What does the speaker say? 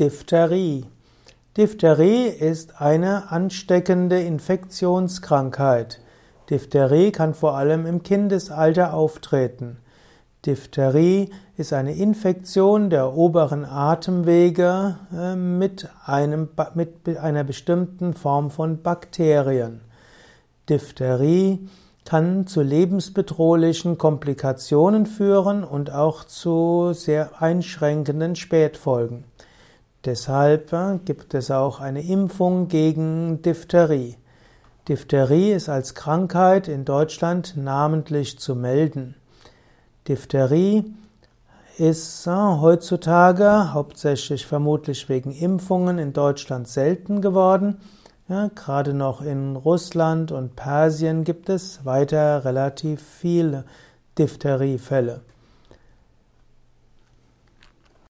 Diphtherie. Diphtherie ist eine ansteckende Infektionskrankheit. Diphtherie kann vor allem im Kindesalter auftreten. Diphtherie ist eine Infektion der oberen Atemwege äh, mit, einem, mit einer bestimmten Form von Bakterien. Diphtherie kann zu lebensbedrohlichen Komplikationen führen und auch zu sehr einschränkenden Spätfolgen. Deshalb äh, gibt es auch eine Impfung gegen Diphtherie. Diphtherie ist als Krankheit in Deutschland namentlich zu melden. Diphtherie ist äh, heutzutage hauptsächlich vermutlich wegen Impfungen in Deutschland selten geworden. Ja, gerade noch in Russland und Persien gibt es weiter relativ viele Diphtheriefälle.